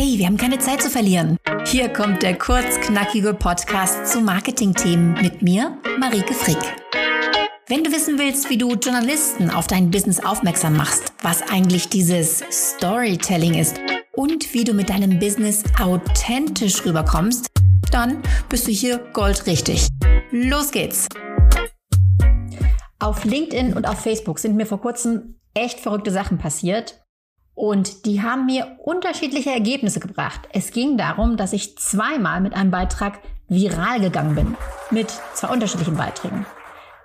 Hey, wir haben keine Zeit zu verlieren. Hier kommt der kurzknackige Podcast zu Marketingthemen mit mir, Marike Frick. Wenn du wissen willst, wie du Journalisten auf dein Business aufmerksam machst, was eigentlich dieses Storytelling ist und wie du mit deinem Business authentisch rüberkommst, dann bist du hier goldrichtig. Los geht's! Auf LinkedIn und auf Facebook sind mir vor kurzem echt verrückte Sachen passiert. Und die haben mir unterschiedliche Ergebnisse gebracht. Es ging darum, dass ich zweimal mit einem Beitrag viral gegangen bin. Mit zwei unterschiedlichen Beiträgen.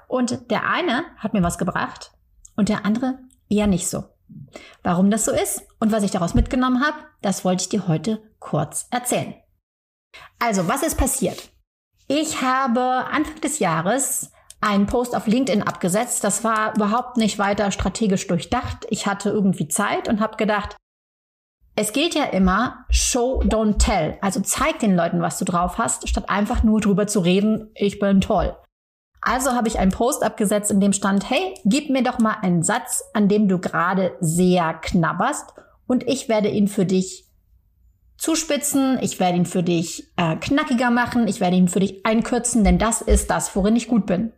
Und der eine hat mir was gebracht und der andere eher nicht so. Warum das so ist und was ich daraus mitgenommen habe, das wollte ich dir heute kurz erzählen. Also, was ist passiert? Ich habe Anfang des Jahres einen Post auf LinkedIn abgesetzt. Das war überhaupt nicht weiter strategisch durchdacht. Ich hatte irgendwie Zeit und habe gedacht, es gilt ja immer Show, don't tell. Also zeig den Leuten, was du drauf hast, statt einfach nur drüber zu reden, ich bin toll. Also habe ich einen Post abgesetzt, in dem stand, hey, gib mir doch mal einen Satz, an dem du gerade sehr knabberst und ich werde ihn für dich zuspitzen, ich werde ihn für dich äh, knackiger machen, ich werde ihn für dich einkürzen, denn das ist das, worin ich gut bin.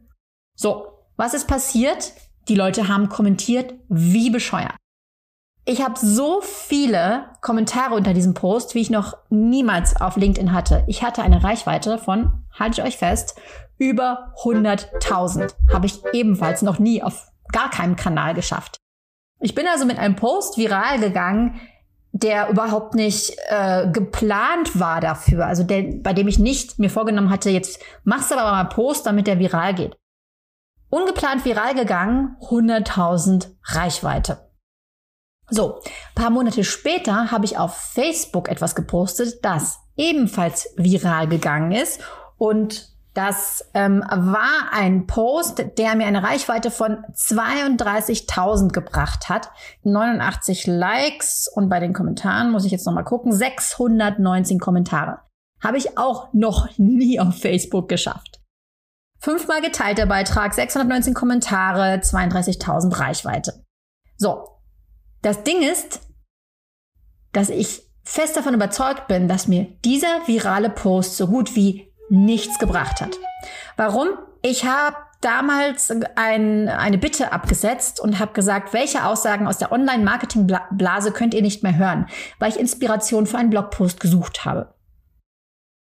So, was ist passiert? Die Leute haben kommentiert, wie bescheuert. Ich habe so viele Kommentare unter diesem Post, wie ich noch niemals auf LinkedIn hatte. Ich hatte eine Reichweite von, haltet euch fest, über 100.000. Habe ich ebenfalls noch nie auf gar keinem Kanal geschafft. Ich bin also mit einem Post viral gegangen, der überhaupt nicht äh, geplant war dafür. Also der, bei dem ich nicht mir vorgenommen hatte, jetzt machst du aber mal Post, damit der viral geht. Ungeplant viral gegangen, 100.000 Reichweite. So, paar Monate später habe ich auf Facebook etwas gepostet, das ebenfalls viral gegangen ist und das ähm, war ein Post, der mir eine Reichweite von 32.000 gebracht hat. 89 Likes und bei den Kommentaren muss ich jetzt nochmal gucken, 619 Kommentare. Habe ich auch noch nie auf Facebook geschafft. Fünfmal geteilt der Beitrag, 619 Kommentare, 32.000 Reichweite. So, das Ding ist, dass ich fest davon überzeugt bin, dass mir dieser virale Post so gut wie nichts gebracht hat. Warum? Ich habe damals ein, eine Bitte abgesetzt und habe gesagt, welche Aussagen aus der Online-Marketing-Blase könnt ihr nicht mehr hören, weil ich Inspiration für einen Blogpost gesucht habe.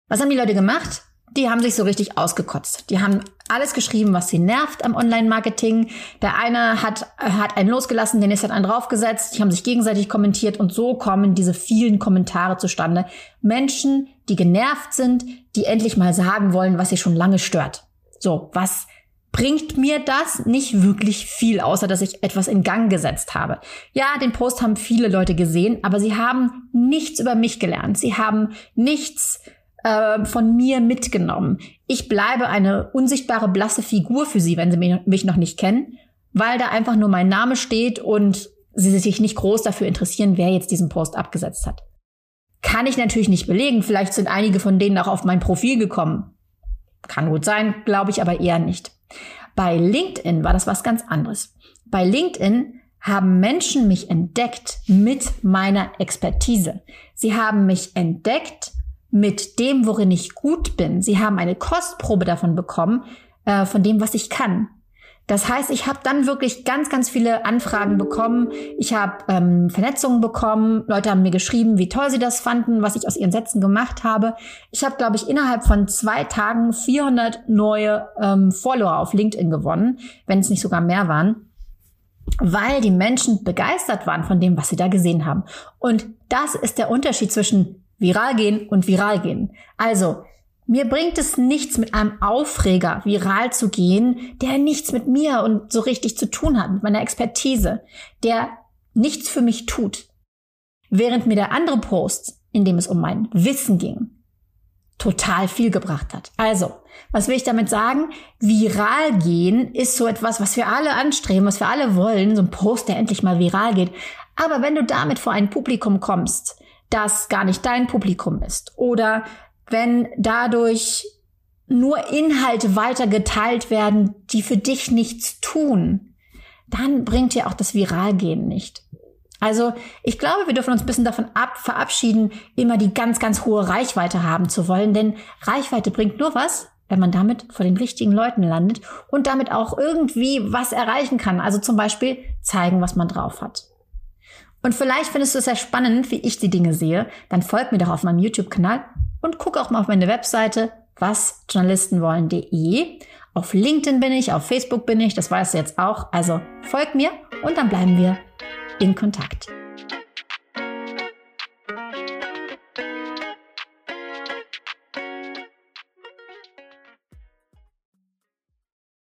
Was haben die Leute gemacht? Die haben sich so richtig ausgekotzt. Die haben alles geschrieben, was sie nervt am Online-Marketing. Der eine hat, hat einen losgelassen, der nächste hat einen draufgesetzt. Die haben sich gegenseitig kommentiert und so kommen diese vielen Kommentare zustande. Menschen, die genervt sind, die endlich mal sagen wollen, was sie schon lange stört. So, was bringt mir das nicht wirklich viel, außer dass ich etwas in Gang gesetzt habe. Ja, den Post haben viele Leute gesehen, aber sie haben nichts über mich gelernt. Sie haben nichts äh, von mir mitgenommen. Ich bleibe eine unsichtbare, blasse Figur für sie, wenn sie mich noch nicht kennen, weil da einfach nur mein Name steht und sie sich nicht groß dafür interessieren, wer jetzt diesen Post abgesetzt hat. Kann ich natürlich nicht belegen. Vielleicht sind einige von denen auch auf mein Profil gekommen. Kann gut sein, glaube ich aber eher nicht. Bei LinkedIn war das was ganz anderes. Bei LinkedIn haben Menschen mich entdeckt mit meiner Expertise. Sie haben mich entdeckt mit dem, worin ich gut bin. Sie haben eine Kostprobe davon bekommen, äh, von dem, was ich kann. Das heißt, ich habe dann wirklich ganz, ganz viele Anfragen bekommen. Ich habe ähm, Vernetzungen bekommen. Leute haben mir geschrieben, wie toll sie das fanden, was ich aus ihren Sätzen gemacht habe. Ich habe, glaube ich, innerhalb von zwei Tagen 400 neue ähm, Follower auf LinkedIn gewonnen, wenn es nicht sogar mehr waren weil die Menschen begeistert waren von dem, was sie da gesehen haben. Und das ist der Unterschied zwischen viral gehen und viral gehen. Also, mir bringt es nichts, mit einem Aufreger viral zu gehen, der nichts mit mir und so richtig zu tun hat, mit meiner Expertise, der nichts für mich tut. Während mir der andere Post, in dem es um mein Wissen ging, total viel gebracht hat. Also, was will ich damit sagen? Viral gehen ist so etwas, was wir alle anstreben, was wir alle wollen, so ein Post, der endlich mal viral geht. Aber wenn du damit vor ein Publikum kommst, das gar nicht dein Publikum ist. Oder wenn dadurch nur Inhalte weiter geteilt werden, die für dich nichts tun, dann bringt dir auch das Viralgehen nicht. Also ich glaube, wir dürfen uns ein bisschen davon ab verabschieden, immer die ganz, ganz hohe Reichweite haben zu wollen, denn Reichweite bringt nur was, wenn man damit vor den richtigen Leuten landet und damit auch irgendwie was erreichen kann. Also zum Beispiel zeigen, was man drauf hat. Und vielleicht findest du es sehr spannend, wie ich die Dinge sehe. Dann folg mir doch auf meinem YouTube-Kanal und guck auch mal auf meine Webseite wasjournalistenwollen.de. Auf LinkedIn bin ich, auf Facebook bin ich, das weißt du jetzt auch. Also folg mir und dann bleiben wir in Kontakt.